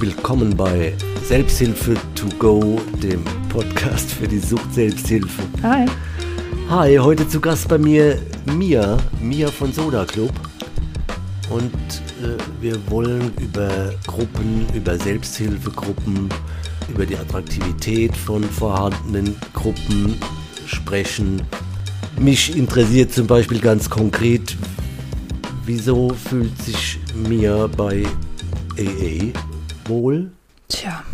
herzlich willkommen bei Selbsthilfe to go, dem Podcast für die Sucht Selbsthilfe. Hi. Hi, heute zu Gast bei mir Mia, Mia von Soda Club. Und äh, wir wollen über Gruppen, über Selbsthilfegruppen, über die Attraktivität von vorhandenen Gruppen sprechen. Mich interessiert zum Beispiel ganz konkret, wieso fühlt sich Mia bei AA wohl? Tja.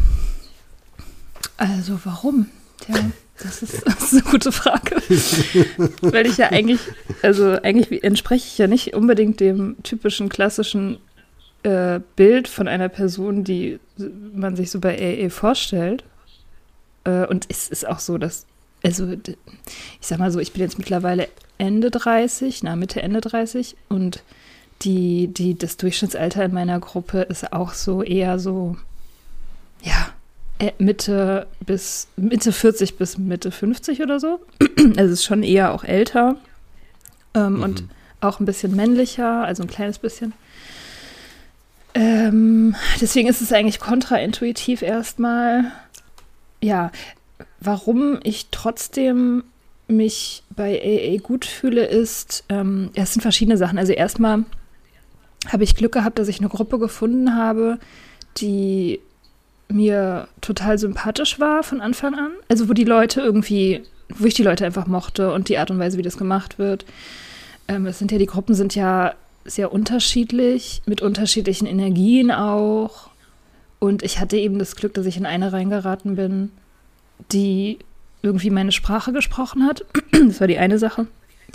Also warum? Tja, das ist, das ist eine gute Frage. Weil ich ja eigentlich, also eigentlich entspreche ich ja nicht unbedingt dem typischen klassischen äh, Bild von einer Person, die man sich so bei AA vorstellt. Äh, und es ist auch so, dass, also ich sag mal so, ich bin jetzt mittlerweile Ende 30, na Mitte, Ende 30 und die, die, das Durchschnittsalter in meiner Gruppe ist auch so eher so, ja, äh, Mitte bis Mitte 40 bis Mitte 50 oder so. Also es ist schon eher auch älter ähm, mhm. und auch ein bisschen männlicher, also ein kleines bisschen. Ähm, deswegen ist es eigentlich kontraintuitiv erstmal. Ja, warum ich trotzdem mich bei AA gut fühle, ist, ähm, es sind verschiedene Sachen. Also erstmal habe ich Glück gehabt, dass ich eine Gruppe gefunden habe, die mir total sympathisch war von Anfang an. Also wo die Leute irgendwie, wo ich die Leute einfach mochte und die Art und Weise, wie das gemacht wird. Ähm, es sind ja, die Gruppen sind ja sehr unterschiedlich, mit unterschiedlichen Energien auch. Und ich hatte eben das Glück, dass ich in eine reingeraten bin, die irgendwie meine Sprache gesprochen hat. Das war die eine Sache.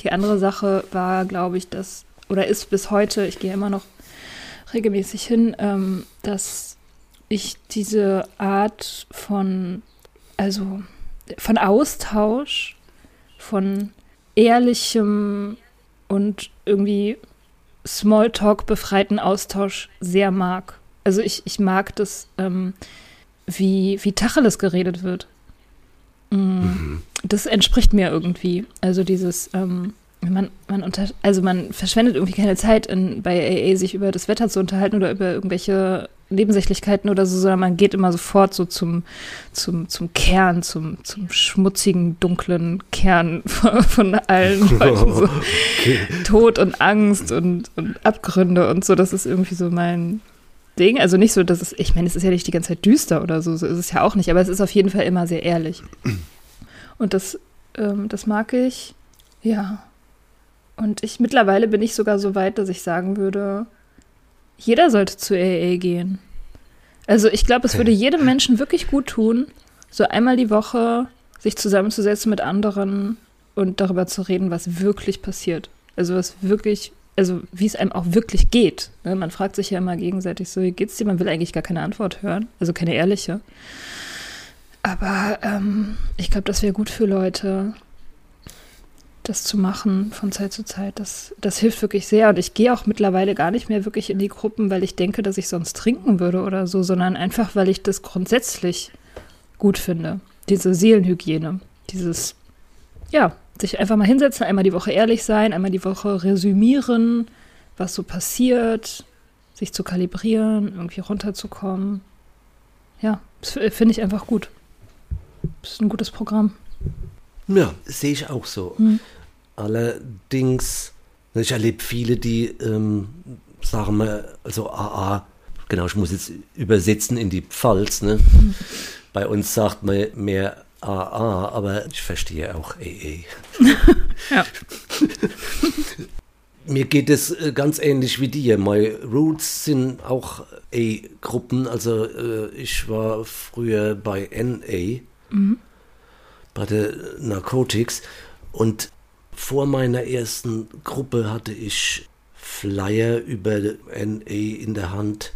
Die andere Sache war, glaube ich, dass oder ist bis heute, ich gehe immer noch regelmäßig hin, ähm, dass ich diese Art von, also von Austausch, von ehrlichem und irgendwie Smalltalk befreiten Austausch sehr mag. Also ich, ich mag das, ähm, wie, wie Tacheles geredet wird. Mm, mhm. Das entspricht mir irgendwie. Also dieses, ähm, man, man unter, also man verschwendet irgendwie keine Zeit in, bei AA sich über das Wetter zu unterhalten oder über irgendwelche Nebensächlichkeiten oder so, sondern man geht immer sofort so zum, zum, zum Kern, zum, zum schmutzigen, dunklen Kern von, von allen Leuten. So. Okay. Tod und Angst und, und Abgründe und so, das ist irgendwie so mein Ding. Also nicht so, dass es, ich meine, es ist ja nicht die ganze Zeit düster oder so, so ist es ja auch nicht, aber es ist auf jeden Fall immer sehr ehrlich. Und das, ähm, das mag ich, ja. Und ich mittlerweile bin ich sogar so weit, dass ich sagen würde, jeder sollte zu AA gehen. Also ich glaube, es würde jedem Menschen wirklich gut tun, so einmal die Woche sich zusammenzusetzen mit anderen und darüber zu reden, was wirklich passiert. Also was wirklich, also wie es einem auch wirklich geht. Ne? Man fragt sich ja immer gegenseitig so, wie geht's dir? Man will eigentlich gar keine Antwort hören, also keine ehrliche. Aber ähm, ich glaube, das wäre gut für Leute, das zu machen von Zeit zu Zeit, das, das hilft wirklich sehr. Und ich gehe auch mittlerweile gar nicht mehr wirklich in die Gruppen, weil ich denke, dass ich sonst trinken würde oder so, sondern einfach, weil ich das grundsätzlich gut finde. Diese Seelenhygiene, dieses, ja, sich einfach mal hinsetzen, einmal die Woche ehrlich sein, einmal die Woche resümieren, was so passiert, sich zu kalibrieren, irgendwie runterzukommen. Ja, das finde ich einfach gut. Das ist ein gutes Programm. Ja, sehe ich auch so. Mhm. Allerdings, ich erlebe viele, die, ähm, sagen wir, also AA, genau, ich muss jetzt übersetzen in die Pfalz, ne? Mhm. Bei uns sagt man mehr AA, aber ich verstehe auch AA. ja. Mir geht es äh, ganz ähnlich wie dir. My Roots sind auch A-Gruppen. Also äh, ich war früher bei NA. Mhm bei der Narcotics. Und vor meiner ersten Gruppe hatte ich Flyer über NA in der Hand.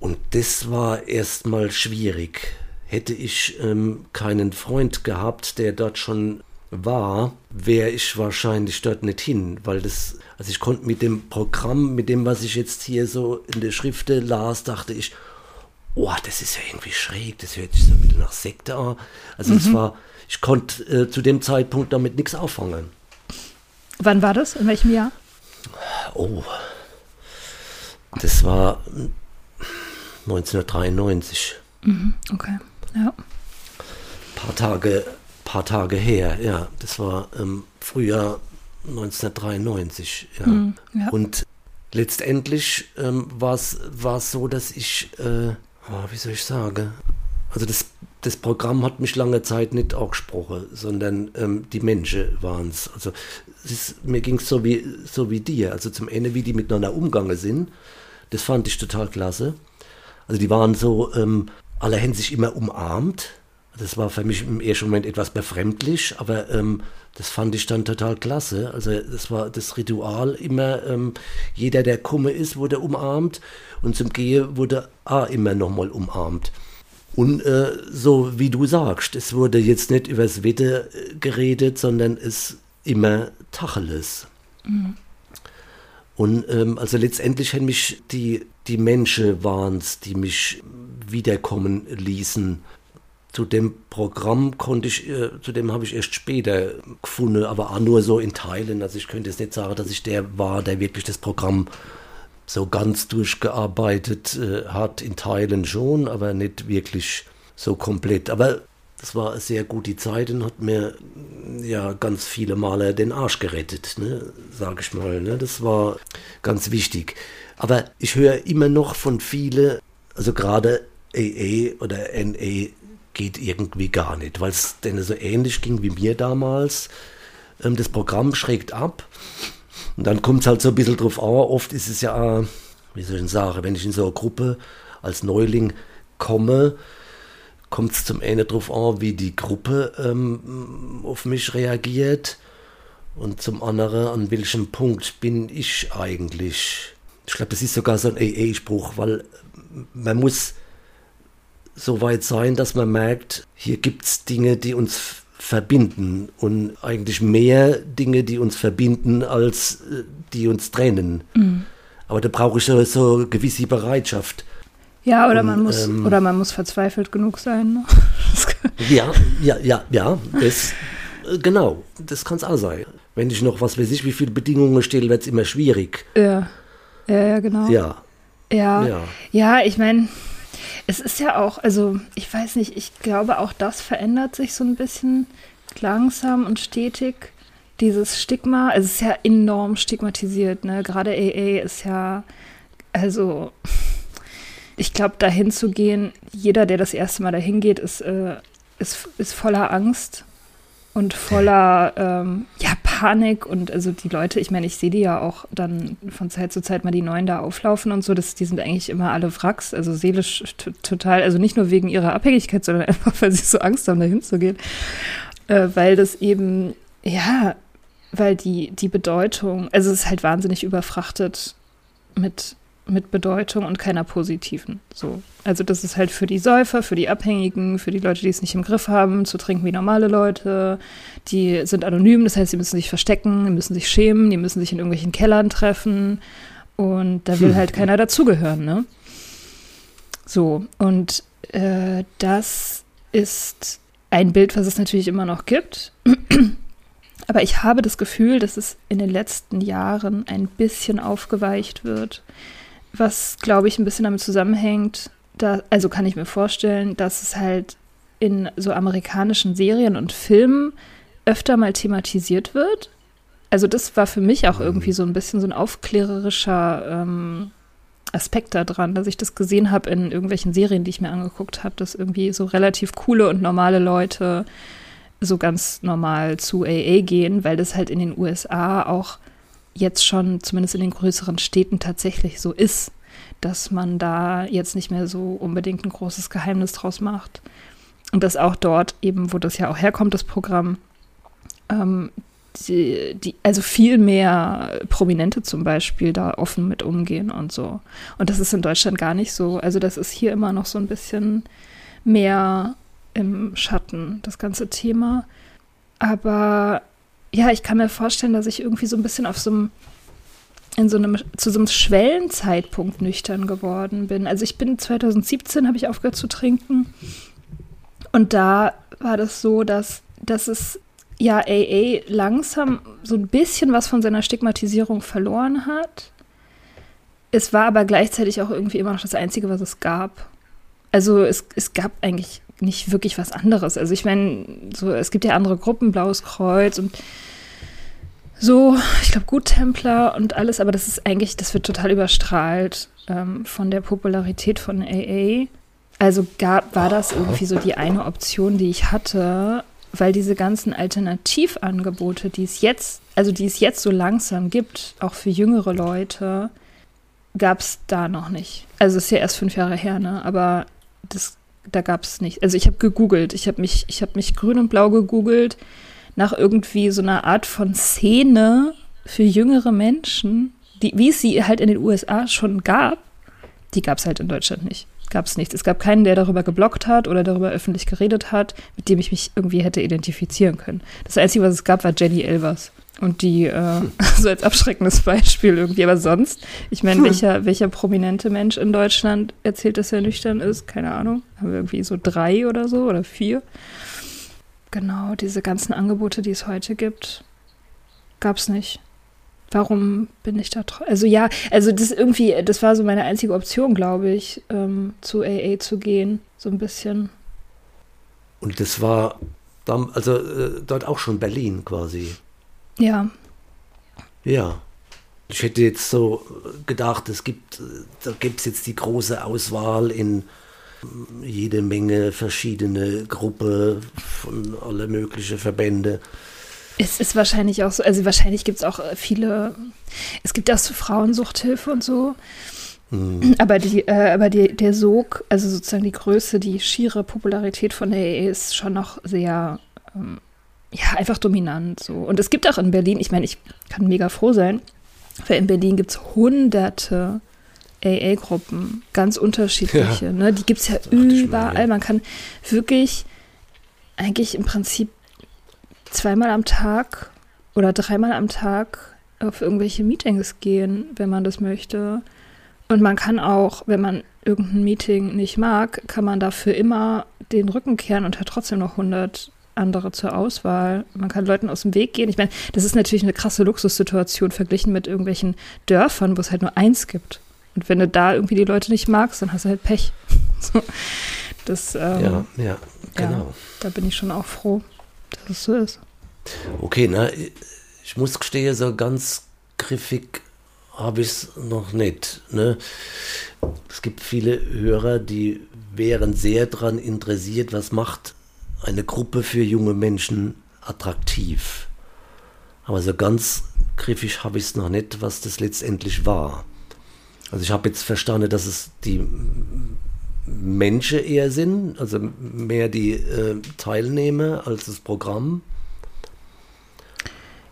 Und das war erstmal schwierig. Hätte ich ähm, keinen Freund gehabt, der dort schon war, wäre ich wahrscheinlich dort nicht hin, weil das, also ich konnte mit dem Programm, mit dem, was ich jetzt hier so in der Schrifte las, dachte ich, oh, das ist ja irgendwie schräg, das hört sich so ein bisschen nach Sekte an. Also es mhm. war, ich konnte äh, zu dem Zeitpunkt damit nichts auffangen. Wann war das? In welchem Jahr? Oh, das war 1993. Mhm, okay, ja. Paar Tage, paar Tage her, ja. Das war ähm, Frühjahr 1993, ja. Mhm, ja. Und letztendlich ähm, war es so, dass ich, äh, oh, wie soll ich sagen, also das, das Programm hat mich lange Zeit nicht auch gesprochen, sondern ähm, die Menschen waren es. Also mir ging es so wie, so wie dir. Also zum Ende, wie die miteinander umgegangen sind, das fand ich total klasse. Also die waren so, ähm, alle haben sich immer umarmt. Das war für mich im ersten Moment etwas befremdlich, aber ähm, das fand ich dann total klasse. Also das war das Ritual immer, ähm, jeder, der komme ist, wurde umarmt und zum Gehe wurde auch immer nochmal umarmt. Und äh, so wie du sagst, es wurde jetzt nicht übers Wetter äh, geredet, sondern es immer Tacheles. Mhm. Und ähm, also letztendlich haben mich die, die Menschen waren's, die mich wiederkommen ließen. Zu dem Programm konnte ich, äh, zu dem habe ich erst später gefunden, aber auch nur so in Teilen. Also ich könnte jetzt nicht sagen, dass ich der war, der wirklich das Programm so ganz durchgearbeitet äh, hat, in Teilen schon, aber nicht wirklich so komplett. Aber das war eine sehr gute Zeit und hat mir ja ganz viele Male den Arsch gerettet, ne, sage ich mal. Ne? Das war ganz wichtig. Aber ich höre immer noch von vielen, also gerade AA oder NA geht irgendwie gar nicht, weil es denen so ähnlich ging wie mir damals. Ähm, das Programm schrägt ab und dann kommt es halt so ein bisschen drauf an. Oft ist es ja, wie soll ich sagen, wenn ich in so eine Gruppe als Neuling komme, kommt es zum einen drauf an, wie die Gruppe ähm, auf mich reagiert und zum anderen, an welchem Punkt bin ich eigentlich. Ich glaube, das ist sogar so ein AA-Spruch, weil man muss so weit sein, dass man merkt, hier gibt es Dinge, die uns verbinden und eigentlich mehr Dinge, die uns verbinden, als äh, die uns trennen. Mhm. Aber da brauche ich so, so gewisse Bereitschaft. Ja, oder und, man muss ähm, oder man muss verzweifelt genug sein. Ne? ja, ja, ja, ja, das äh, genau, das kann es auch sein. Wenn ich noch was weiß ich, wie viele Bedingungen stelle, wird es immer schwierig. Ja. Ja, ja, genau. Ja. Ja. Ja, ja ich meine, es ist ja auch, also ich weiß nicht, ich glaube auch das verändert sich so ein bisschen langsam und stetig. Dieses Stigma, also es ist ja enorm stigmatisiert, ne? Gerade AA ist ja, also ich glaube, dahin zu gehen, jeder, der das erste Mal dahin geht, ist, äh, ist, ist voller Angst und voller ähm, ja, Panik und also die Leute, ich meine, ich sehe die ja auch dann von Zeit zu Zeit mal die Neuen da auflaufen und so, das, die sind eigentlich immer alle Wracks, also seelisch total, also nicht nur wegen ihrer Abhängigkeit, sondern einfach, weil sie so Angst haben, dahin zu gehen, äh, weil das eben, ja, weil die, die Bedeutung, also es ist halt wahnsinnig überfrachtet mit mit Bedeutung und keiner positiven. So. Also das ist halt für die Säufer, für die Abhängigen, für die Leute, die es nicht im Griff haben, zu trinken wie normale Leute. Die sind anonym, das heißt, sie müssen sich verstecken, die müssen sich schämen, die müssen sich in irgendwelchen Kellern treffen. Und da will hm. halt keiner dazugehören, ne? So, und äh, das ist ein Bild, was es natürlich immer noch gibt. Aber ich habe das Gefühl, dass es in den letzten Jahren ein bisschen aufgeweicht wird was glaube ich ein bisschen damit zusammenhängt, da, also kann ich mir vorstellen, dass es halt in so amerikanischen Serien und Filmen öfter mal thematisiert wird. Also das war für mich auch irgendwie so ein bisschen so ein aufklärerischer ähm, Aspekt daran, dass ich das gesehen habe in irgendwelchen Serien, die ich mir angeguckt habe, dass irgendwie so relativ coole und normale Leute so ganz normal zu AA gehen, weil das halt in den USA auch jetzt schon, zumindest in den größeren Städten, tatsächlich so ist, dass man da jetzt nicht mehr so unbedingt ein großes Geheimnis draus macht. Und dass auch dort eben, wo das ja auch herkommt, das Programm, ähm, die, die, also viel mehr Prominente zum Beispiel da offen mit umgehen und so. Und das ist in Deutschland gar nicht so. Also das ist hier immer noch so ein bisschen mehr im Schatten, das ganze Thema. Aber ja, ich kann mir vorstellen, dass ich irgendwie so ein bisschen auf so einem in so einem zu so einem Schwellenzeitpunkt nüchtern geworden bin. Also ich bin 2017 habe ich aufgehört zu trinken und da war das so, dass dass es ja AA langsam so ein bisschen was von seiner Stigmatisierung verloren hat. es war aber gleichzeitig auch irgendwie immer noch das Einzige, was es gab. Also es, es gab eigentlich nicht wirklich was anderes. Also ich meine, so, es gibt ja andere Gruppen, Blaues Kreuz und so, ich glaube, Guttempler und alles, aber das ist eigentlich, das wird total überstrahlt ähm, von der Popularität von AA. Also gab, war das irgendwie so die eine Option, die ich hatte, weil diese ganzen Alternativangebote, die es jetzt, also die es jetzt so langsam gibt, auch für jüngere Leute, gab es da noch nicht. Also es ist ja erst fünf Jahre her, ne? Aber das, da gab es nicht. Also ich habe gegoogelt, ich habe mich, ich habe mich grün und blau gegoogelt nach irgendwie so einer Art von Szene für jüngere Menschen, die, wie es sie halt in den USA schon gab, die gab es halt in Deutschland nicht. Gab es nichts. Es gab keinen, der darüber geblockt hat oder darüber öffentlich geredet hat, mit dem ich mich irgendwie hätte identifizieren können. Das Einzige, was es gab, war Jenny Elvers. Und die, äh, so als abschreckendes Beispiel irgendwie. Aber sonst, ich meine, hm. welcher, welcher prominente Mensch in Deutschland erzählt, dass er nüchtern ist? Keine Ahnung. Haben wir irgendwie so drei oder so oder vier? Genau, diese ganzen Angebote, die es heute gibt, gab es nicht. Warum bin ich da Also ja, also das irgendwie, das war so meine einzige Option, glaube ich, ähm, zu AA zu gehen, so ein bisschen. Und das war dann, also äh, dort auch schon Berlin quasi. Ja. Ja. Ich hätte jetzt so gedacht, es gibt, da gibt es jetzt die große Auswahl in jede Menge verschiedene Gruppen von alle möglichen Verbände. Es ist wahrscheinlich auch so, also wahrscheinlich gibt es auch viele, es gibt auch so Frauensuchthilfe und so. Mhm. Aber, die, äh, aber die, der Sog, also sozusagen die Größe, die schiere Popularität von der EE ist schon noch sehr, ähm, ja, einfach dominant so. Und es gibt auch in Berlin, ich meine, ich kann mega froh sein, weil in Berlin gibt es hunderte AA-Gruppen, ganz unterschiedliche. Ja. Ne? Die gibt es ja überall. Mal, Man kann wirklich eigentlich im Prinzip zweimal am Tag oder dreimal am Tag auf irgendwelche Meetings gehen, wenn man das möchte. Und man kann auch, wenn man irgendein Meeting nicht mag, kann man dafür immer den Rücken kehren und hat trotzdem noch 100 andere zur Auswahl. Man kann Leuten aus dem Weg gehen. Ich meine, das ist natürlich eine krasse Luxussituation verglichen mit irgendwelchen Dörfern, wo es halt nur eins gibt. Und wenn du da irgendwie die Leute nicht magst, dann hast du halt Pech. So, das, ähm, ja, ja, genau. Ja, da bin ich schon auch froh, dass es so ist. Okay, na, ich muss gestehen, so ganz griffig habe ich es noch nicht. Ne? Es gibt viele Hörer, die wären sehr daran interessiert, was macht eine Gruppe für junge Menschen attraktiv. Aber so ganz griffig habe ich es noch nicht, was das letztendlich war. Also ich habe jetzt verstanden, dass es die Menschen eher sind, also mehr die äh, Teilnehmer als das Programm.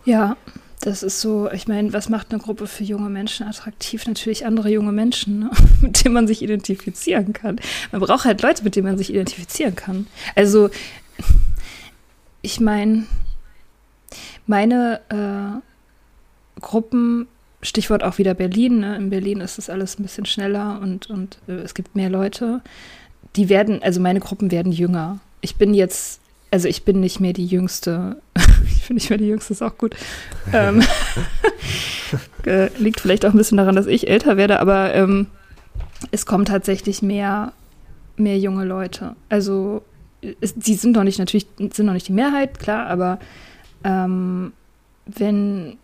Ja, das ist so, ich meine, was macht eine Gruppe für junge Menschen attraktiv? Natürlich andere junge Menschen, ne? mit denen man sich identifizieren kann. Man braucht halt Leute, mit denen man sich identifizieren kann. Also, ich meine, meine äh, Gruppen Stichwort auch wieder Berlin. Ne? In Berlin ist das alles ein bisschen schneller und, und äh, es gibt mehr Leute. Die werden, also meine Gruppen werden jünger. Ich bin jetzt, also ich bin nicht mehr die Jüngste. ich bin nicht mehr die Jüngste, ist auch gut. ähm, äh, liegt vielleicht auch ein bisschen daran, dass ich älter werde, aber ähm, es kommen tatsächlich mehr, mehr junge Leute. Also es, die sind noch nicht natürlich, sind noch nicht die Mehrheit, klar, aber ähm, wenn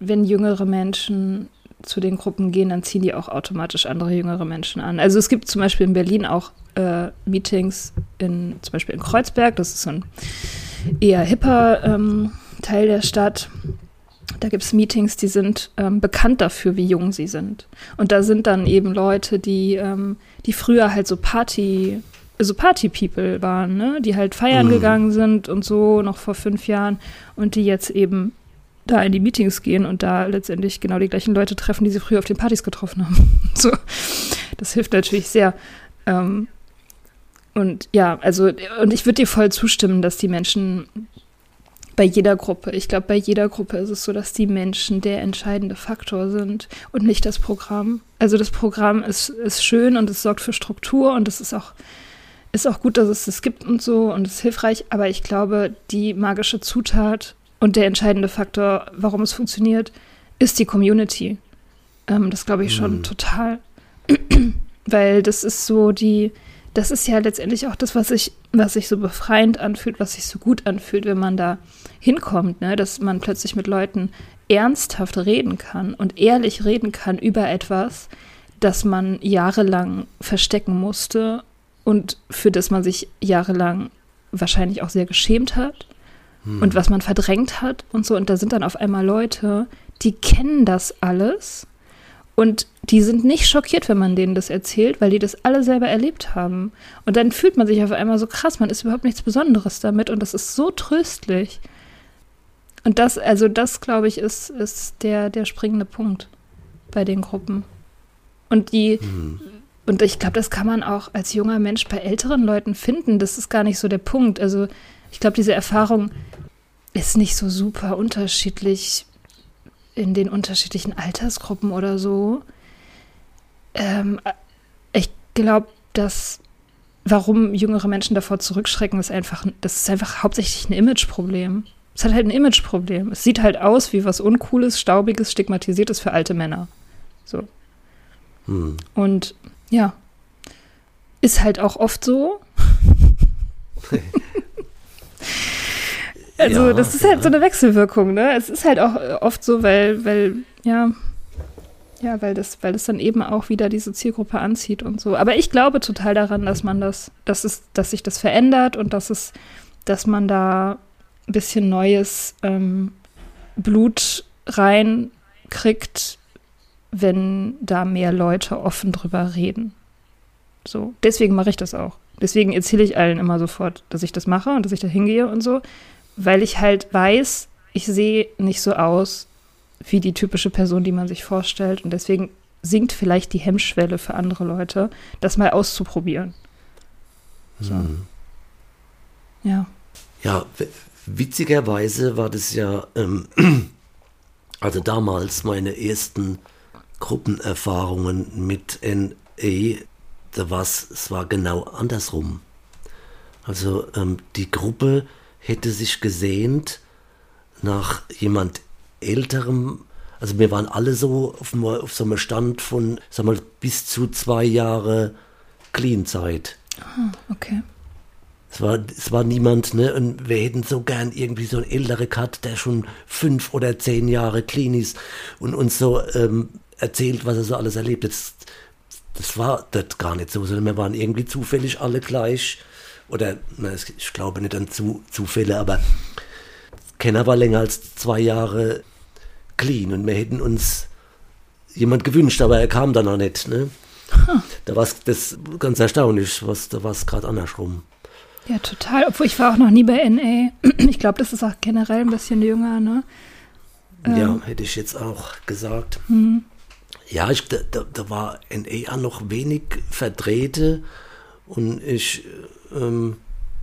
wenn jüngere Menschen zu den Gruppen gehen, dann ziehen die auch automatisch andere jüngere Menschen an. Also es gibt zum Beispiel in Berlin auch äh, Meetings in zum Beispiel in Kreuzberg, das ist so ein eher hipper ähm, Teil der Stadt. Da gibt es Meetings, die sind ähm, bekannt dafür, wie jung sie sind. Und da sind dann eben Leute, die, ähm, die früher halt so Party, so Party-People waren, ne? die halt feiern mhm. gegangen sind und so noch vor fünf Jahren und die jetzt eben da in die Meetings gehen und da letztendlich genau die gleichen Leute treffen, die sie früher auf den Partys getroffen haben. so, das hilft natürlich sehr. Ähm, und ja, also, und ich würde dir voll zustimmen, dass die Menschen bei jeder Gruppe, ich glaube, bei jeder Gruppe ist es so, dass die Menschen der entscheidende Faktor sind und nicht das Programm. Also das Programm ist, ist schön und es sorgt für Struktur und es ist auch, ist auch gut, dass es das gibt und so und es ist hilfreich, aber ich glaube, die magische Zutat und der entscheidende Faktor, warum es funktioniert, ist die Community. Ähm, das glaube ich schon hm. total. Weil das ist so die, das ist ja letztendlich auch das, was sich, was sich so befreiend anfühlt, was sich so gut anfühlt, wenn man da hinkommt, ne? dass man plötzlich mit Leuten ernsthaft reden kann und ehrlich reden kann über etwas, das man jahrelang verstecken musste und für das man sich jahrelang wahrscheinlich auch sehr geschämt hat hm. und was man verdrängt hat und so. Und da sind dann auf einmal Leute, die kennen das alles und die sind nicht schockiert, wenn man denen das erzählt, weil die das alle selber erlebt haben. Und dann fühlt man sich auf einmal so krass, man ist überhaupt nichts Besonderes damit und das ist so tröstlich. Und das, also das, glaube ich, ist, ist der, der springende Punkt bei den Gruppen. Und die, mhm. Und ich glaube, das kann man auch als junger Mensch bei älteren Leuten finden. Das ist gar nicht so der Punkt. Also ich glaube, diese Erfahrung ist nicht so super unterschiedlich in den unterschiedlichen Altersgruppen oder so. Ähm, ich glaube, dass warum jüngere Menschen davor zurückschrecken, ist einfach, das ist einfach hauptsächlich ein Imageproblem. Es hat halt ein Imageproblem. Es sieht halt aus wie was Uncooles, Staubiges, Stigmatisiertes für alte Männer. So. Hm. Und ja, ist halt auch oft so. also, ja, das ist halt ja. so eine Wechselwirkung, ne? Es ist halt auch oft so, weil, weil, ja, ja, weil das, weil das dann eben auch wieder diese Zielgruppe anzieht und so. Aber ich glaube total daran, dass man das, dass es, dass sich das verändert und dass es, dass man da ein bisschen neues ähm, Blut reinkriegt, wenn da mehr Leute offen drüber reden. So, deswegen mache ich das auch. Deswegen erzähle ich allen immer sofort, dass ich das mache und dass ich da hingehe und so, weil ich halt weiß, ich sehe nicht so aus wie die typische Person, die man sich vorstellt. Und deswegen sinkt vielleicht die Hemmschwelle für andere Leute, das mal auszuprobieren. So. Hm. Ja. Ja, Witzigerweise war das ja, ähm, also damals meine ersten Gruppenerfahrungen mit NE, da war es war genau andersrum. Also ähm, die Gruppe hätte sich gesehnt nach jemand älterem, also wir waren alle so auf, auf so einem Stand von, sag mal, bis zu zwei Jahre Clean-Zeit. Ah, okay. Es war, es war niemand, ne? Und wir hätten so gern irgendwie so einen ältere Cut, der schon fünf oder zehn Jahre clean ist und uns so ähm, erzählt, was er so alles erlebt. Das, das war das gar nicht so, sondern wir waren irgendwie zufällig alle gleich. Oder, na, ich glaube nicht an zu, Zufälle, aber Kenner war länger als zwei Jahre clean und wir hätten uns jemand gewünscht, aber er kam dann noch nicht. Ne? Huh. Da war es ganz erstaunlich, was, da war es gerade andersrum. Ja, total. Obwohl ich war auch noch nie bei NA. Ich glaube, das ist auch generell ein bisschen jünger, ne? Ähm. Ja, hätte ich jetzt auch gesagt. Mhm. Ja, ich, da, da war NA noch wenig Vertreter und ich ähm,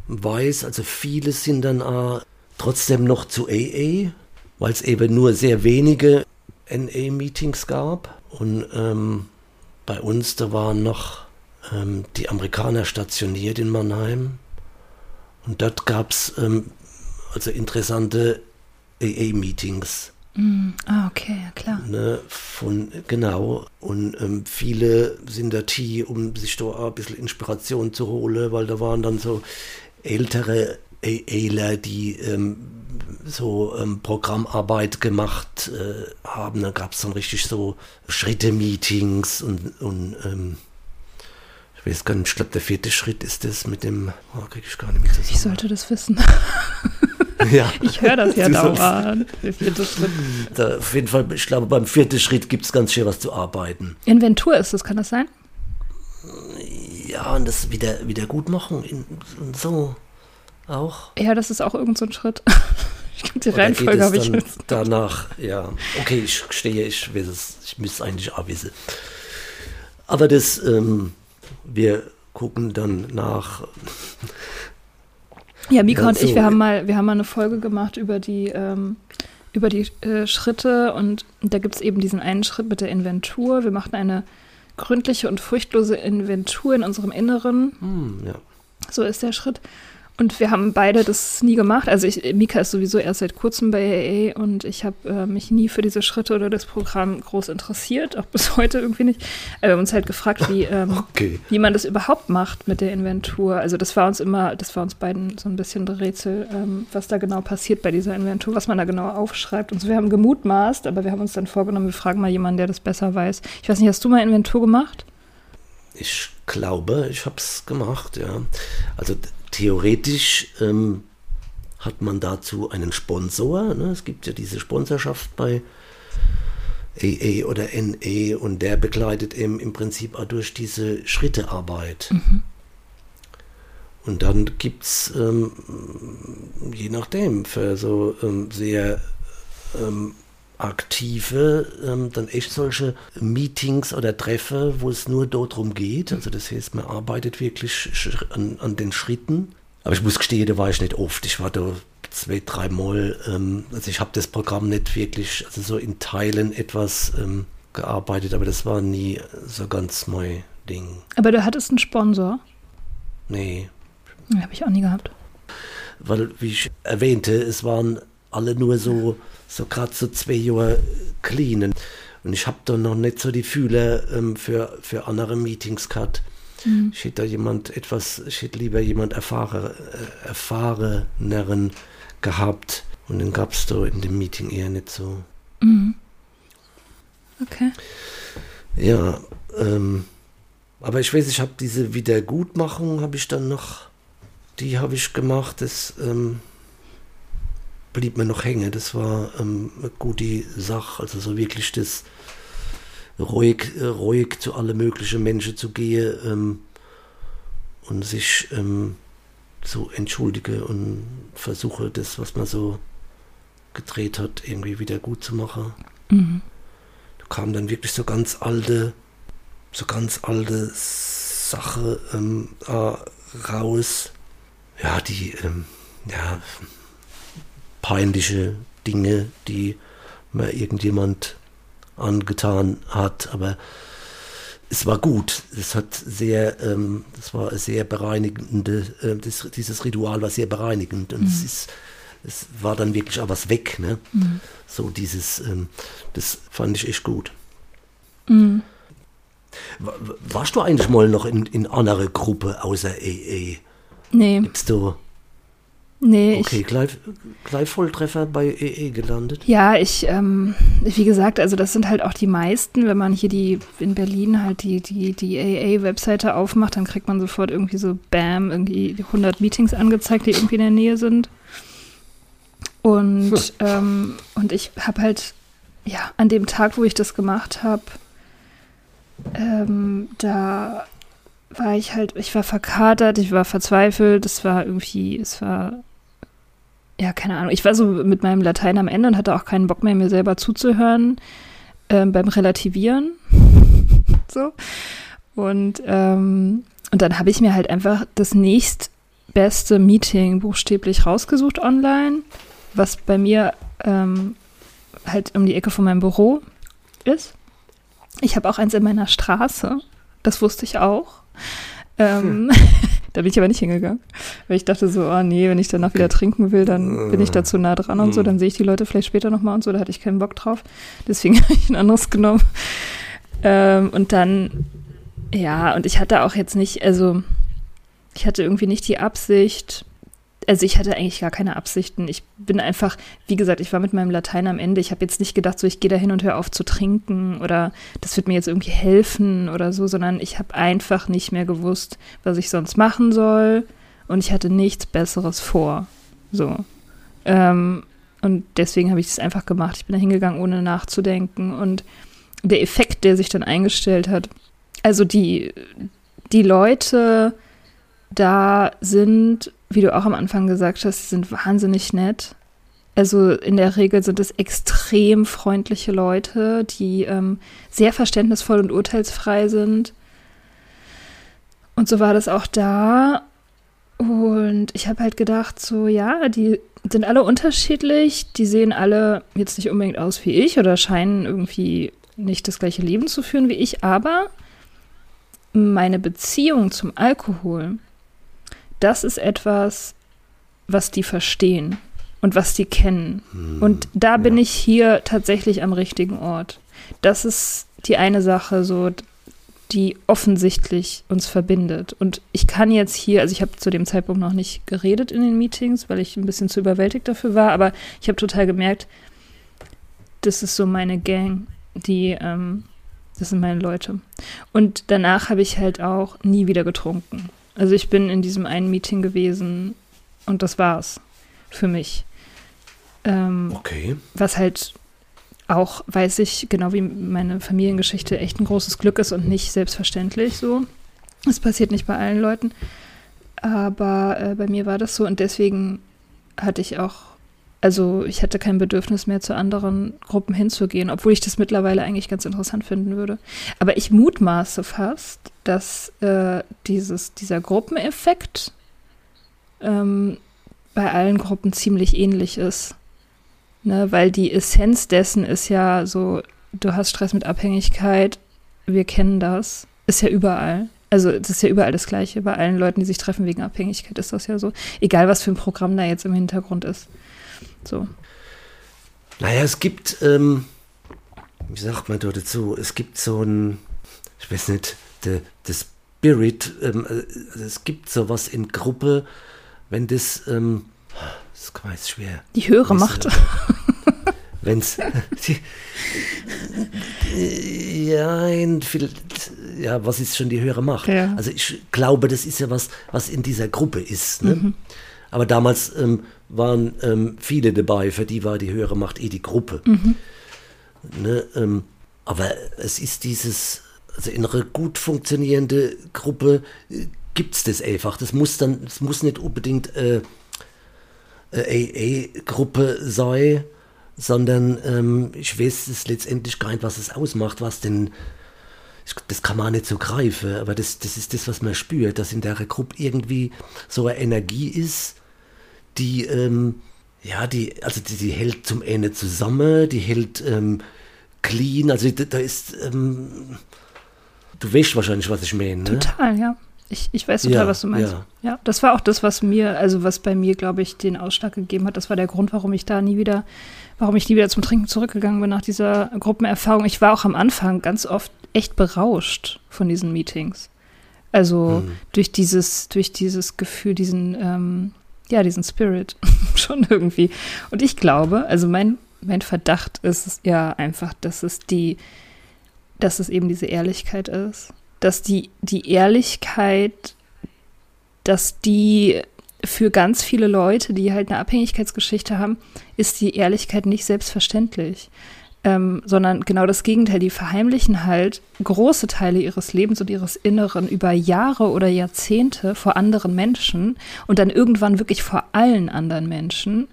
weiß, also viele sind dann auch trotzdem noch zu AA, weil es eben nur sehr wenige NA-Meetings gab. Und ähm, bei uns, da waren noch ähm, die Amerikaner stationiert in Mannheim. Und dort gab es ähm, also interessante AA-Meetings. Mm, ah, okay, ja klar. Ne, von, genau. Und ähm, viele sind da hier, um sich da ein bisschen Inspiration zu holen, weil da waren dann so ältere AAler, die ähm, so ähm, Programmarbeit gemacht äh, haben. Da gab es dann richtig so Schritte-Meetings und, und ähm, ich weiß gar nicht, ich glaube, der vierte Schritt ist das mit dem, oh, kriege ich gar nicht mit zusammen. Ich sollte das wissen. ja. Ich höre das ja dauernd. Der vierte Schritt. Da, auf jeden Fall, ich glaube, beim vierten Schritt gibt es ganz schön was zu arbeiten. Inventur ist das, kann das sein? Ja, und das wieder, wieder gut machen und so auch. Ja, das ist auch irgend so ein Schritt. Ich glaube, die Reihenfolge habe ich jetzt. Danach, ja. Okay, ich stehe, ich es, ich müsste es eigentlich auch wissen. Aber das, ähm, wir gucken dann nach. Ja, Mika und ich, wir haben mal, wir haben mal eine Folge gemacht über die, ähm, über die äh, Schritte und da gibt es eben diesen einen Schritt mit der Inventur. Wir machten eine gründliche und furchtlose Inventur in unserem Inneren. Hm, ja. So ist der Schritt. Und wir haben beide das nie gemacht. Also ich, Mika ist sowieso erst seit kurzem bei AA und ich habe äh, mich nie für diese Schritte oder das Programm groß interessiert, auch bis heute irgendwie nicht. Aber wir haben uns halt gefragt, wie, ähm, okay. wie man das überhaupt macht mit der Inventur. Also das war uns immer, das war uns beiden so ein bisschen Rätsel, ähm, was da genau passiert bei dieser Inventur, was man da genau aufschreibt. Und so, wir haben gemutmaßt, aber wir haben uns dann vorgenommen, wir fragen mal jemanden, der das besser weiß. Ich weiß nicht, hast du mal Inventur gemacht? Ich glaube, ich habe es gemacht, ja. Also theoretisch ähm, hat man dazu einen Sponsor. Ne? Es gibt ja diese Sponsorschaft bei AA oder NE und der begleitet eben im Prinzip auch durch diese Schrittearbeit. Mhm. Und dann gibt es, ähm, je nachdem, für so ähm, sehr ähm, aktive, ähm, dann echt solche Meetings oder Treffer, wo es nur darum geht. Also das heißt, man arbeitet wirklich an, an den Schritten. Aber ich muss gestehen, da war ich nicht oft. Ich war da zwei, dreimal. Ähm, also ich habe das Programm nicht wirklich, also so in Teilen etwas ähm, gearbeitet, aber das war nie so ganz mein Ding. Aber du hattest einen Sponsor? Nee. Habe ich auch nie gehabt. Weil, wie ich erwähnte, es waren alle nur so so gerade so zwei Jahre cleanen. Und ich habe da noch nicht so die Fühle ähm, für, für andere Meetings gehabt. Mhm. Ich hätte da jemand etwas, ich hätte lieber jemand erfahre, äh, erfahreneren gehabt. Und dann gab es da in dem Meeting eher nicht so. Mhm. Okay. Ja, ähm, aber ich weiß, ich habe diese Wiedergutmachung, habe ich dann noch, die habe ich gemacht. Das, ähm, blieb mir noch hängen. Das war ähm, eine gute Sache. Also so wirklich das ruhig, äh, ruhig zu alle möglichen Menschen zu gehen ähm, und sich ähm, zu entschuldigen und versuche das, was man so gedreht hat, irgendwie wieder gut zu machen. Mhm. Da kam dann wirklich so ganz alte, so ganz alte Sache ähm, äh, raus. Ja, die, ähm, ja, peinliche Dinge, die mir irgendjemand angetan hat, aber es war gut. Es hat sehr, ähm, das war sehr bereinigende, äh, das, dieses Ritual war sehr bereinigend und mhm. es ist, es war dann wirklich auch was weg, ne? Mhm. So dieses, ähm, das fand ich echt gut. Mhm. Warst du eigentlich mal noch in, in andere Gruppe außer EE? Nee. Gibt's da Nee. Okay, gleich, gleich Volltreffer bei EE gelandet. Ja, ich, ähm, wie gesagt, also das sind halt auch die meisten. Wenn man hier die in Berlin halt die, die, die AA-Webseite aufmacht, dann kriegt man sofort irgendwie so BAM, irgendwie 100 Meetings angezeigt, die irgendwie in der Nähe sind. Und, hm. ähm, und ich habe halt, ja, an dem Tag, wo ich das gemacht habe, ähm, da war ich halt, ich war verkatert, ich war verzweifelt, es war irgendwie, es war ja, keine Ahnung. Ich war so mit meinem Latein am Ende und hatte auch keinen Bock mehr, mir selber zuzuhören ähm, beim Relativieren. so. Und, ähm, und dann habe ich mir halt einfach das nächstbeste Meeting buchstäblich rausgesucht online, was bei mir ähm, halt um die Ecke von meinem Büro ist. Ich habe auch eins in meiner Straße. Das wusste ich auch. Ähm, hm. Da bin ich aber nicht hingegangen, weil ich dachte so, oh nee, wenn ich danach wieder trinken will, dann bin ich da zu nah dran und so, dann sehe ich die Leute vielleicht später nochmal und so, da hatte ich keinen Bock drauf. Deswegen habe ich ein anderes genommen. Ähm, und dann, ja, und ich hatte auch jetzt nicht, also ich hatte irgendwie nicht die Absicht, also ich hatte eigentlich gar keine Absichten. Ich bin einfach, wie gesagt, ich war mit meinem Latein am Ende. Ich habe jetzt nicht gedacht, so ich gehe da hin und höre auf zu trinken oder das wird mir jetzt irgendwie helfen oder so, sondern ich habe einfach nicht mehr gewusst, was ich sonst machen soll und ich hatte nichts Besseres vor. So. Ähm, und deswegen habe ich es einfach gemacht. Ich bin da hingegangen, ohne nachzudenken. Und der Effekt, der sich dann eingestellt hat, also die, die Leute da sind wie du auch am Anfang gesagt hast, sind wahnsinnig nett. Also in der Regel sind es extrem freundliche Leute, die ähm, sehr verständnisvoll und urteilsfrei sind. Und so war das auch da. Und ich habe halt gedacht, so ja, die sind alle unterschiedlich, die sehen alle jetzt nicht unbedingt aus wie ich oder scheinen irgendwie nicht das gleiche Leben zu führen wie ich, aber meine Beziehung zum Alkohol das ist etwas, was die verstehen und was die kennen. Hm, und da bin ja. ich hier tatsächlich am richtigen Ort. Das ist die eine Sache, so die offensichtlich uns verbindet. Und ich kann jetzt hier, also ich habe zu dem Zeitpunkt noch nicht geredet in den Meetings, weil ich ein bisschen zu überwältigt dafür war, aber ich habe total gemerkt, das ist so meine Gang, die, ähm, das sind meine Leute. Und danach habe ich halt auch nie wieder getrunken. Also ich bin in diesem einen Meeting gewesen und das war's für mich. Ähm, okay. Was halt auch, weiß ich, genau wie meine Familiengeschichte, echt ein großes Glück ist und nicht selbstverständlich so. Es passiert nicht bei allen Leuten. Aber äh, bei mir war das so und deswegen hatte ich auch, also ich hatte kein Bedürfnis mehr zu anderen Gruppen hinzugehen, obwohl ich das mittlerweile eigentlich ganz interessant finden würde. Aber ich mutmaße fast, dass äh, dieses, dieser Gruppeneffekt ähm, bei allen Gruppen ziemlich ähnlich ist. Ne, weil die Essenz dessen ist ja so, du hast Stress mit Abhängigkeit, wir kennen das, ist ja überall. Also das ist ja überall das Gleiche. Bei allen Leuten, die sich treffen wegen Abhängigkeit, ist das ja so. Egal, was für ein Programm da jetzt im Hintergrund ist. So. Naja, es gibt, ähm, wie sagt man da dazu, es gibt so ein, ich weiß nicht, der Spirit, ähm, also es gibt sowas in Gruppe, wenn das, ähm, das ist schwer. Die höhere Macht. Wenn es. ja, ja, was ist schon die höhere Macht? Ja. Also ich glaube, das ist ja was, was in dieser Gruppe ist. Ne? Mhm. Aber damals ähm, waren ähm, viele dabei, für die war die höhere Macht eh die Gruppe. Mhm. Ne, ähm, aber es ist dieses, also in einer gut funktionierende Gruppe äh, gibt es das einfach. Das muss dann, das muss nicht unbedingt äh, AA-Gruppe sei, sondern ähm, ich weiß es letztendlich gar nicht, was es ausmacht, was denn, das kann man nicht so greifen, aber das, das ist das, was man spürt, dass in der Gruppe irgendwie so eine Energie ist, die, ähm, ja, die, also die, die, hält zum Ende zusammen, die hält ähm, clean, also da, da ist, ähm, du weißt wahrscheinlich, was ich meine. Ne? Total, ja. Ich, ich weiß total, ja, was du meinst. Ja. ja, das war auch das, was mir, also was bei mir, glaube ich, den Ausschlag gegeben hat. Das war der Grund, warum ich da nie wieder, warum ich nie wieder zum Trinken zurückgegangen bin nach dieser Gruppenerfahrung. Ich war auch am Anfang ganz oft echt berauscht von diesen Meetings. Also mhm. durch dieses, durch dieses Gefühl, diesen, ähm, ja, diesen Spirit schon irgendwie. Und ich glaube, also mein, mein Verdacht ist ja einfach, dass es die, dass es eben diese Ehrlichkeit ist dass die, die Ehrlichkeit, dass die für ganz viele Leute, die halt eine Abhängigkeitsgeschichte haben, ist die Ehrlichkeit nicht selbstverständlich. Ähm, sondern genau das Gegenteil. Die verheimlichen halt große Teile ihres Lebens und ihres Inneren über Jahre oder Jahrzehnte vor anderen Menschen und dann irgendwann wirklich vor allen anderen Menschen.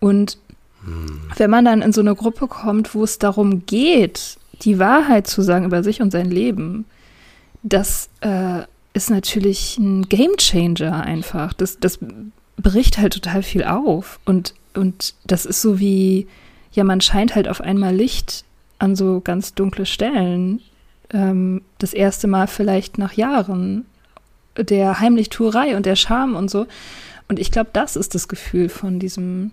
Und hm. wenn man dann in so eine Gruppe kommt, wo es darum geht, die Wahrheit zu sagen über sich und sein Leben, das äh, ist natürlich ein Gamechanger einfach. Das, das bricht halt total viel auf. Und, und das ist so wie, ja, man scheint halt auf einmal Licht an so ganz dunkle Stellen. Ähm, das erste Mal vielleicht nach Jahren der Heimlichtuerei und der Scham und so. Und ich glaube, das ist das Gefühl von diesem,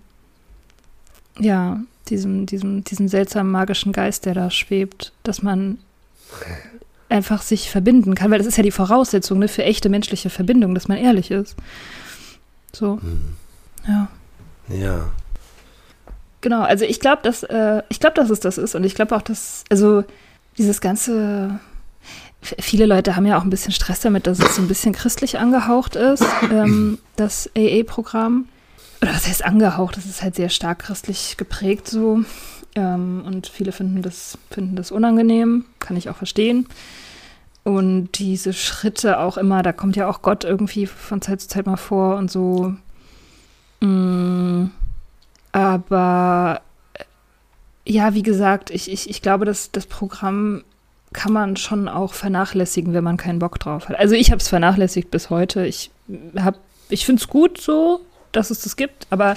ja, diesem, diesem, diesem seltsamen magischen Geist, der da schwebt, dass man einfach sich verbinden kann, weil das ist ja die Voraussetzung ne, für echte menschliche Verbindung, dass man ehrlich ist. So. Mhm. Ja. Ja. Genau, also ich glaube, dass äh, ich glaube, dass es das ist und ich glaube auch, dass also dieses ganze viele Leute haben ja auch ein bisschen Stress damit, dass es so ein bisschen christlich angehaucht ist, ähm, das AA-Programm. Oder was heißt angehaucht? Das ist halt sehr stark christlich geprägt so. Ähm, und viele finden das, finden das unangenehm, kann ich auch verstehen. Und diese Schritte auch immer, da kommt ja auch Gott irgendwie von Zeit zu Zeit mal vor und so. Mm, aber äh, ja, wie gesagt, ich, ich, ich glaube, dass das Programm kann man schon auch vernachlässigen, wenn man keinen Bock drauf hat. Also ich habe es vernachlässigt bis heute. Ich ich finde es gut so, dass es das gibt, aber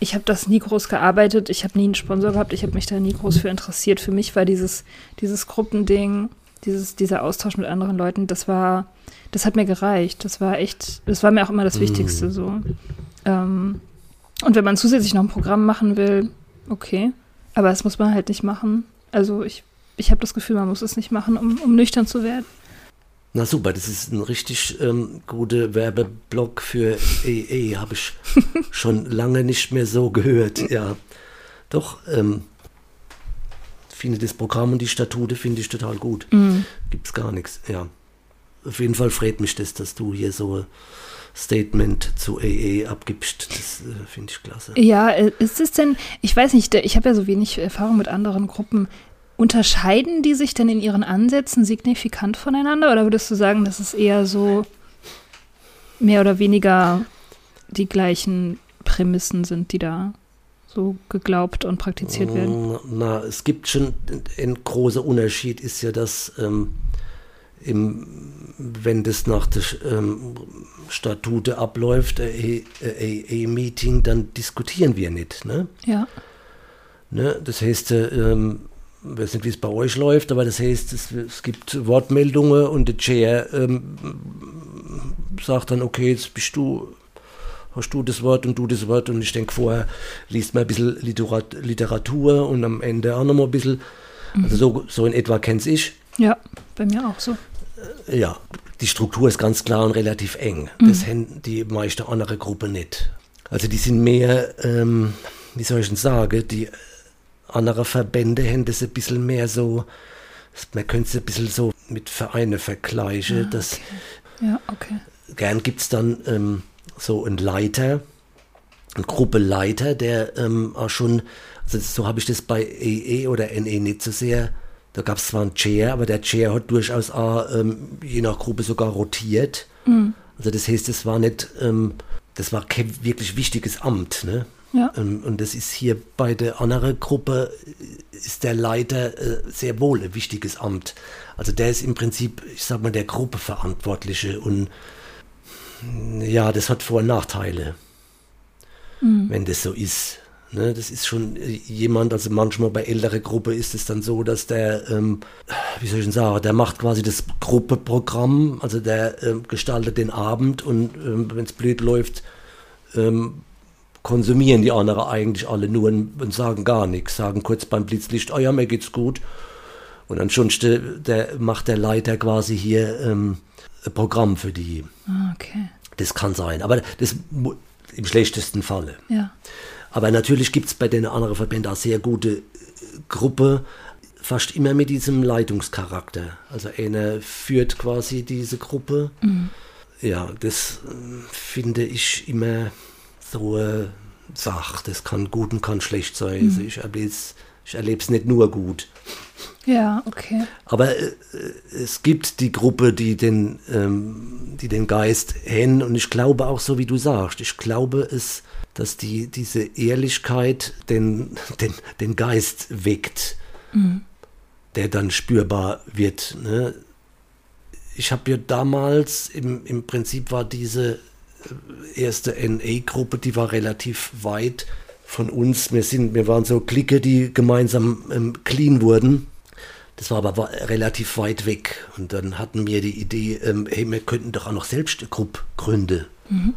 ich habe das nie groß gearbeitet, ich habe nie einen Sponsor gehabt, ich habe mich da nie groß für interessiert. Für mich war dieses, dieses Gruppending, dieses, dieser Austausch mit anderen Leuten, das war, das hat mir gereicht. Das war echt, das war mir auch immer das mm. Wichtigste so. Ähm, und wenn man zusätzlich noch ein Programm machen will, okay. Aber das muss man halt nicht machen. Also ich, ich habe das Gefühl, man muss es nicht machen, um, um nüchtern zu werden. Na super, das ist ein richtig ähm, guter Werbeblock für EE. Habe ich schon lange nicht mehr so gehört. Ja, doch. Ähm, finde das Programm und die Statute finde ich total gut. Mhm. Gibt es gar nichts. Ja, auf jeden Fall freut mich das, dass du hier so Statement zu EE abgibst. Das äh, finde ich klasse. Ja, äh, ist es denn? Ich weiß nicht. Ich habe ja so wenig Erfahrung mit anderen Gruppen. Unterscheiden die sich denn in ihren Ansätzen signifikant voneinander oder würdest du sagen, dass es eher so mehr oder weniger die gleichen Prämissen sind, die da so geglaubt und praktiziert werden? Na, es gibt schon ein großer Unterschied, ist ja, dass ähm, im, wenn das nach der ähm, Statute abläuft, AA-Meeting, dann diskutieren wir nicht. Ne? Ja. Ne? Das heißt, ähm, ich weiß nicht, wie es bei euch läuft, aber das heißt, es, es gibt Wortmeldungen und der Chair ähm, sagt dann, okay, jetzt bist du, hast du das Wort und du das Wort und ich denke, vorher liest man ein bisschen Literatur und am Ende auch nochmal ein bisschen. Mhm. Also so, so in etwa kenn's ich. Ja, bei mir auch so. Ja, die Struktur ist ganz klar und relativ eng. Mhm. Das haben die meiste andere Gruppe nicht. Also die sind mehr, ähm, wie soll ich denn sagen, die andere Verbände haben das ein bisschen mehr so, man könnte es ein bisschen so mit Vereine vergleichen. Ja, ah, okay. Ja, okay. Gern gibt es dann ähm, so einen Leiter, eine Gruppe Leiter, der ähm, auch schon, also so habe ich das bei EE e oder NE nicht so sehr, da gab es zwar einen Chair, aber der Chair hat durchaus auch ähm, je nach Gruppe sogar rotiert. Mhm. Also das heißt, es war nicht, ähm, das war kein wirklich wichtiges Amt. Ne? Ja. Ähm, und das ist hier bei der anderen Gruppe, ist der Leiter äh, sehr wohl ein wichtiges Amt. Also der ist im Prinzip, ich sag mal, der Gruppeverantwortliche und ja, das hat Vor- und Nachteile, mhm. wenn das so ist. Ne, das ist schon äh, jemand, also manchmal bei älterer Gruppe ist es dann so, dass der, ähm, wie soll ich denn sagen, der macht quasi das Gruppeprogramm, also der ähm, gestaltet den Abend und ähm, wenn es blöd läuft, ähm, konsumieren die anderen eigentlich alle nur und, sagen gar nichts, sagen kurz beim Blitzlicht, oh ja, mir geht's gut. Und dann schon der, macht der Leiter quasi hier ähm, ein Programm für die. Ah, okay. Das kann sein, aber das im schlechtesten Falle. Ja. Aber natürlich gibt es bei den anderen Verbänden auch sehr gute äh, Gruppe, fast immer mit diesem Leitungscharakter. Also einer führt quasi diese Gruppe. Mhm. Ja, das äh, finde ich immer so äh, Sache. Das kann gut und kann schlecht sein. Mhm. Also ich erlebe es ich erlebe nicht nur gut. Ja, okay. Aber äh, es gibt die Gruppe, die den, ähm, die den Geist hängen und ich glaube auch so, wie du sagst, ich glaube es, dass die, diese Ehrlichkeit den, den, den Geist weckt, mhm. der dann spürbar wird. Ne? Ich habe ja damals, im, im Prinzip war diese erste NA-Gruppe, die war relativ weit von uns. Wir, sind, wir waren so Clique, die gemeinsam ähm, clean wurden. Das war aber war relativ weit weg. Und dann hatten wir die Idee, ähm, hey, wir könnten doch auch noch selbst eine Gruppe gründen. Mhm.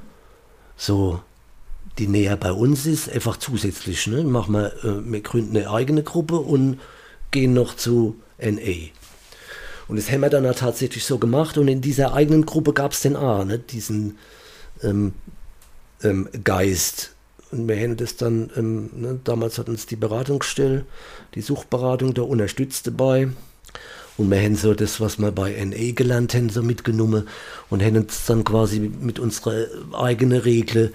So, die näher bei uns ist, einfach zusätzlich. Ne? Machen wir, äh, wir gründen eine eigene Gruppe und gehen noch zu NA. Und das haben wir dann tatsächlich so gemacht. Und in dieser eigenen Gruppe gab es den A, ne? diesen ähm, ähm, Geist. Und wir haben das dann, ähm, ne, damals hat uns die Beratungsstelle, die Suchberatung da unterstützt dabei. Und wir haben so das, was wir bei NE gelernt haben, so mitgenommen und haben uns dann quasi mit unserer eigenen Regel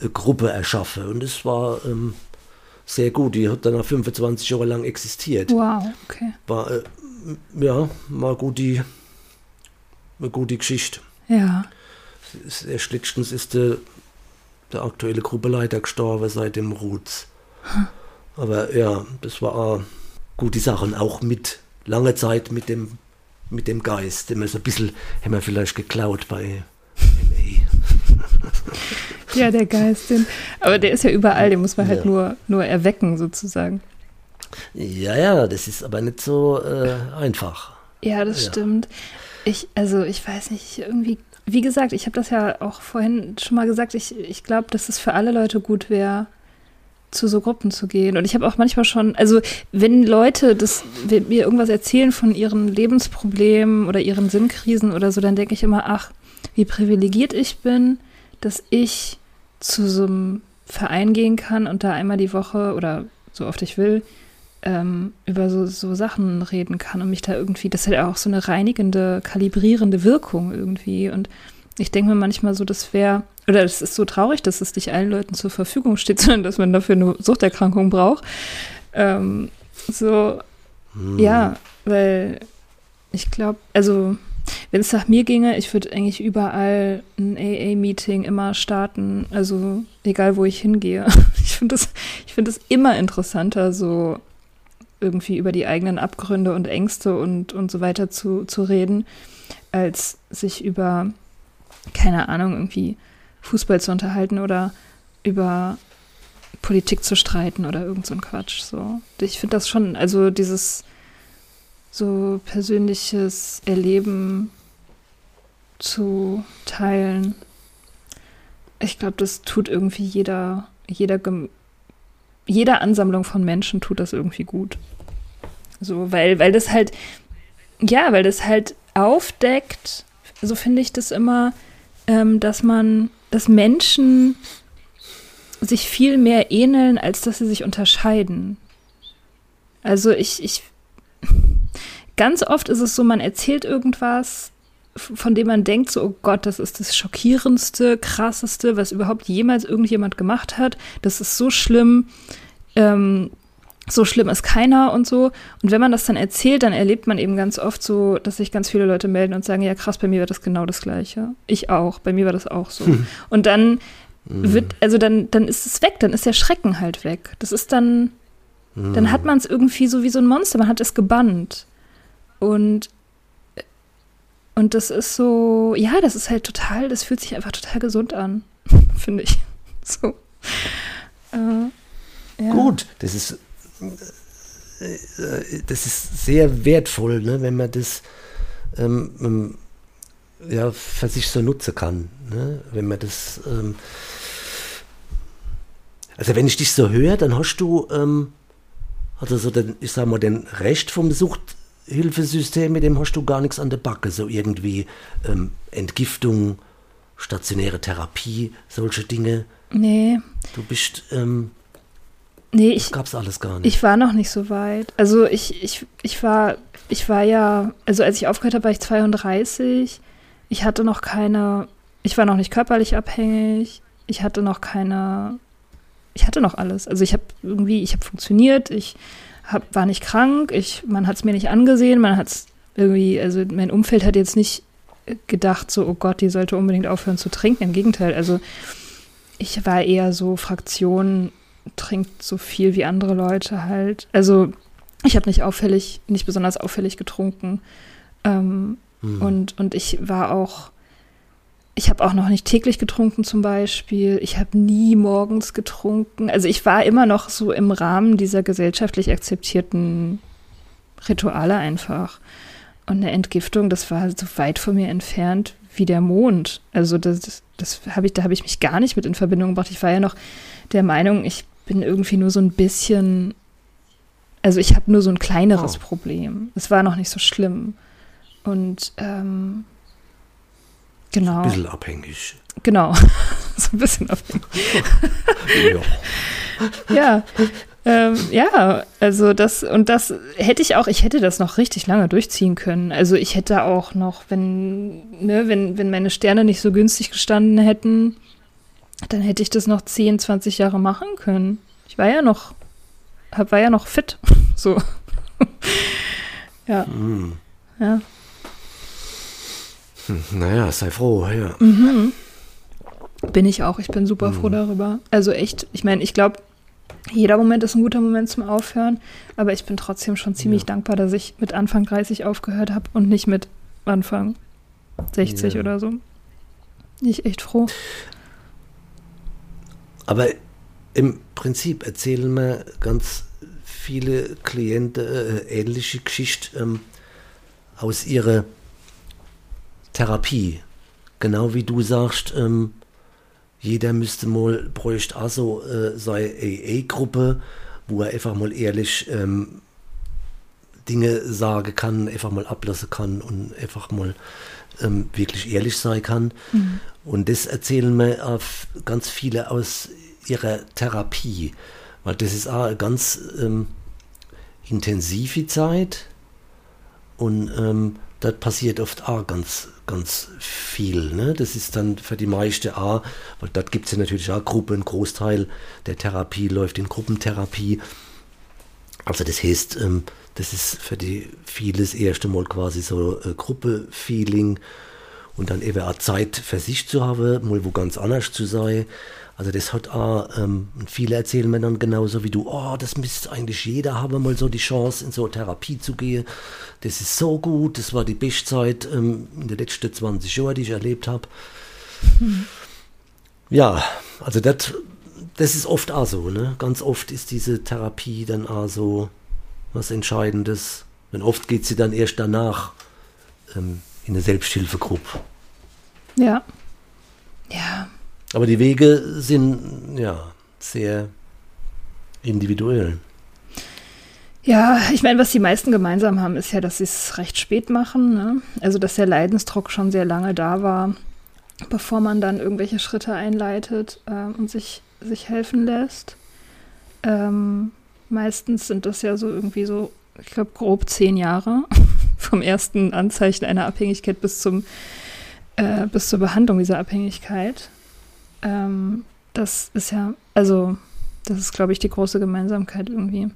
äh, Gruppe erschaffen. Und das war ähm, sehr gut. Die hat dann auch 25 Jahre lang existiert. Wow, okay. War, äh, ja, war gut die, eine gute Geschichte. Ja erst letztens ist der, der aktuelle Gruppeleiter gestorben seit dem Roots. Hm. Aber ja, das war eine gute Sache. Und auch mit langer Zeit mit dem, mit dem Geist, den wir so ein bisschen, haben wir vielleicht geklaut bei MA. ja, der Geist. Den, aber der ist ja überall, den muss man halt ja. nur, nur erwecken sozusagen. Ja, ja, das ist aber nicht so äh, einfach. Ja, das ja. stimmt. Ich, also ich weiß nicht, irgendwie, wie gesagt, ich habe das ja auch vorhin schon mal gesagt, ich, ich glaube, dass es für alle Leute gut wäre, zu so Gruppen zu gehen. Und ich habe auch manchmal schon, also wenn Leute das, wenn mir irgendwas erzählen von ihren Lebensproblemen oder ihren Sinnkrisen oder so, dann denke ich immer, ach, wie privilegiert ich bin, dass ich zu so einem Verein gehen kann und da einmal die Woche oder so oft ich will, ähm, über so, so Sachen reden kann und mich da irgendwie, das hat ja auch so eine reinigende, kalibrierende Wirkung irgendwie. Und ich denke mir manchmal so, das wäre, oder es ist so traurig, dass es nicht allen Leuten zur Verfügung steht, sondern dass man dafür eine Suchterkrankung braucht. Ähm, so, hm. ja, weil ich glaube, also wenn es nach mir ginge, ich würde eigentlich überall ein AA-Meeting immer starten, also egal wo ich hingehe. Ich finde das, ich finde das immer interessanter, so irgendwie über die eigenen Abgründe und Ängste und, und so weiter zu, zu reden, als sich über, keine Ahnung, irgendwie Fußball zu unterhalten oder über Politik zu streiten oder irgend so ein Quatsch. So. Ich finde das schon, also dieses so persönliches Erleben zu teilen. Ich glaube, das tut irgendwie jeder, jeder, jeder Ansammlung von Menschen tut das irgendwie gut. So, weil, weil das halt, ja, weil das halt aufdeckt, so finde ich das immer, ähm, dass man, dass Menschen sich viel mehr ähneln, als dass sie sich unterscheiden. Also ich, ich, ganz oft ist es so, man erzählt irgendwas, von dem man denkt, so, oh Gott, das ist das schockierendste, krasseste, was überhaupt jemals irgendjemand gemacht hat. Das ist so schlimm. Ähm, so schlimm ist keiner und so. Und wenn man das dann erzählt, dann erlebt man eben ganz oft so, dass sich ganz viele Leute melden und sagen, ja krass, bei mir war das genau das Gleiche. Ich auch, bei mir war das auch so. Hm. Und dann hm. wird, also dann, dann ist es weg, dann ist der Schrecken halt weg. Das ist dann, hm. dann hat man es irgendwie so wie so ein Monster, man hat es gebannt. Und und das ist so, ja, das ist halt total, das fühlt sich einfach total gesund an, finde ich. So. Äh, ja. Gut, das ist äh, das ist sehr wertvoll, ne, wenn man das ähm, ähm, ja, für sich so nutzen kann. Ne? Wenn man das. Ähm, also, wenn ich dich so höre, dann hast du, ähm, also so den, ich sag mal, den Recht vom Suchthilfesystem, mit dem hast du gar nichts an der Backe. So irgendwie ähm, Entgiftung, stationäre Therapie, solche Dinge. Nee. Du bist. Ähm, Nee, ich. Gab's alles gar nicht. Ich war noch nicht so weit. Also ich, ich, ich war, ich war ja, also als ich aufgehört habe, war ich 32. Ich hatte noch keine, ich war noch nicht körperlich abhängig. Ich hatte noch keine, ich hatte noch alles. Also ich habe irgendwie, ich habe funktioniert, ich hab, war nicht krank, ich, man hat es mir nicht angesehen, man hat es irgendwie, also mein Umfeld hat jetzt nicht gedacht, so, oh Gott, die sollte unbedingt aufhören zu trinken. Im Gegenteil, also ich war eher so Fraktion trinkt so viel wie andere Leute halt. Also ich habe nicht auffällig, nicht besonders auffällig getrunken. Ähm, mhm. und, und ich war auch, ich habe auch noch nicht täglich getrunken zum Beispiel. Ich habe nie morgens getrunken. Also ich war immer noch so im Rahmen dieser gesellschaftlich akzeptierten Rituale einfach. Und eine Entgiftung, das war so weit von mir entfernt wie der Mond. Also das, das habe ich, da habe ich mich gar nicht mit in Verbindung gebracht. Ich war ja noch der Meinung, ich bin irgendwie nur so ein bisschen, also ich habe nur so ein kleineres oh. Problem. Es war noch nicht so schlimm. Und ähm, genau. Ein bisschen abhängig. Genau. so ein bisschen abhängig. ja. ja. Ähm, ja, also das und das hätte ich auch, ich hätte das noch richtig lange durchziehen können. Also ich hätte auch noch, wenn, ne, wenn, wenn meine Sterne nicht so günstig gestanden hätten, dann hätte ich das noch 10, 20 Jahre machen können. Ich war ja noch, war ja noch fit. So. ja. Mm. Ja. Hm, naja, sei froh, ja. Mhm. Bin ich auch. Ich bin super froh mhm. darüber. Also echt, ich meine, ich glaube, jeder Moment ist ein guter Moment zum Aufhören, aber ich bin trotzdem schon ziemlich ja. dankbar, dass ich mit Anfang 30 aufgehört habe und nicht mit Anfang 60 ja. oder so. Bin ich echt froh. Aber im Prinzip erzählen mir ganz viele Klienten äh, ähnliche Geschichten ähm, aus ihrer Therapie. Genau wie du sagst, ähm, jeder müsste mal, bräuchte also äh, seine AA-Gruppe, wo er einfach mal ehrlich ähm, Dinge sagen kann, einfach mal ablassen kann und einfach mal ähm, wirklich ehrlich sein kann. Mhm. Und das erzählen mir ganz viele aus ihrer Therapie, weil das ist auch eine ganz ähm, intensive Zeit und das passiert oft auch ganz, ganz viel. Ne? Das ist dann für die meisten auch, weil dort gibt es ja natürlich auch Gruppen, ein Großteil der Therapie läuft in Gruppentherapie. Also das heißt, ähm, das ist für die vieles erste Mal quasi so ein Gruppe-Feeling und dann eben auch Zeit für sich zu haben, mal wo ganz anders zu sein. Also das hat auch, ähm, viele erzählen mir dann genauso wie du, oh, das müsste eigentlich jeder haben, mal so die Chance, in so Therapie zu gehen. Das ist so gut, das war die beste Zeit ähm, in den letzten 20 Jahren, die ich erlebt habe. Mhm. Ja, also das, das ist oft auch so, ne? Ganz oft ist diese Therapie dann auch so was Entscheidendes. Und oft geht sie dann erst danach ähm, in eine Selbsthilfegruppe. Ja. Ja. Aber die Wege sind ja sehr individuell. Ja, ich meine, was die meisten gemeinsam haben, ist ja, dass sie es recht spät machen. Ne? Also, dass der Leidensdruck schon sehr lange da war, bevor man dann irgendwelche Schritte einleitet äh, und sich, sich helfen lässt. Ähm, meistens sind das ja so irgendwie so, ich glaube, grob zehn Jahre vom ersten Anzeichen einer Abhängigkeit bis zum äh, bis zur Behandlung dieser Abhängigkeit. Ähm, das ist ja, also, das ist, glaube ich, die große Gemeinsamkeit irgendwie,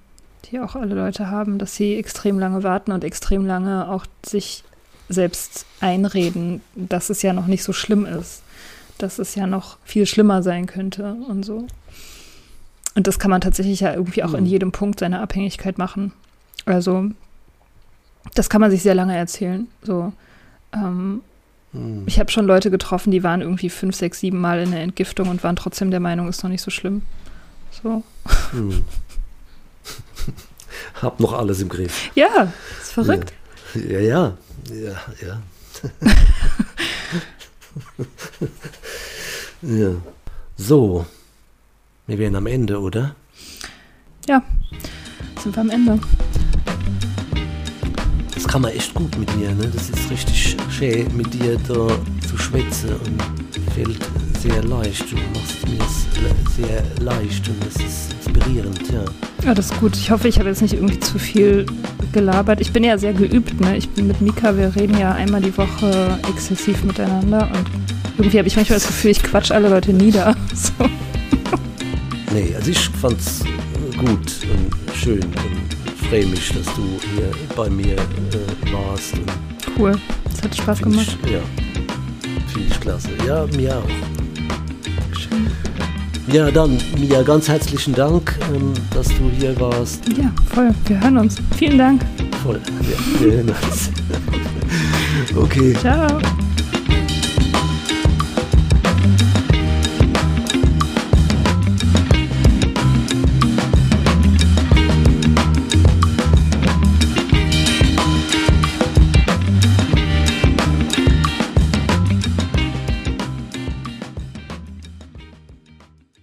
die auch alle Leute haben, dass sie extrem lange warten und extrem lange auch sich selbst einreden, dass es ja noch nicht so schlimm ist, dass es ja noch viel schlimmer sein könnte und so. Und das kann man tatsächlich ja irgendwie auch in hm. jedem Punkt seiner Abhängigkeit machen. Also, das kann man sich sehr lange erzählen. So, ähm, hm. Ich habe schon Leute getroffen, die waren irgendwie fünf, sechs, sieben Mal in der Entgiftung und waren trotzdem der Meinung, ist noch nicht so schlimm. So. Hm. Hab noch alles im Griff. Ja, ist verrückt. Ja, ja, ja, ja. Ja. ja. So, wir wären am Ende, oder? Ja, sind wir am Ende kann man echt gut mit dir. Ne? Das ist richtig schön, mit dir da zu schwätzen und fällt sehr leicht. Du machst mir es sehr leicht und das ist inspirierend, ja. Ja, das ist gut. Ich hoffe, ich habe jetzt nicht irgendwie zu viel gelabert. Ich bin ja sehr geübt. Ne? Ich bin mit Mika, wir reden ja einmal die Woche exzessiv miteinander und irgendwie habe ich manchmal das Gefühl, ich quatsch alle Leute nieder. So. Nee, also ich fand's gut und schön und freue mich, dass du hier bei mir äh, warst. cool, es hat Spaß gemacht. Ich, ja, finde ich klasse. Ja, mir auch. Schön. Ja, dann, Mia, ganz herzlichen Dank, ähm, dass du hier warst. Ja, voll. Wir hören uns. Vielen Dank. Voll. Ja, wir hören uns. okay. Ciao.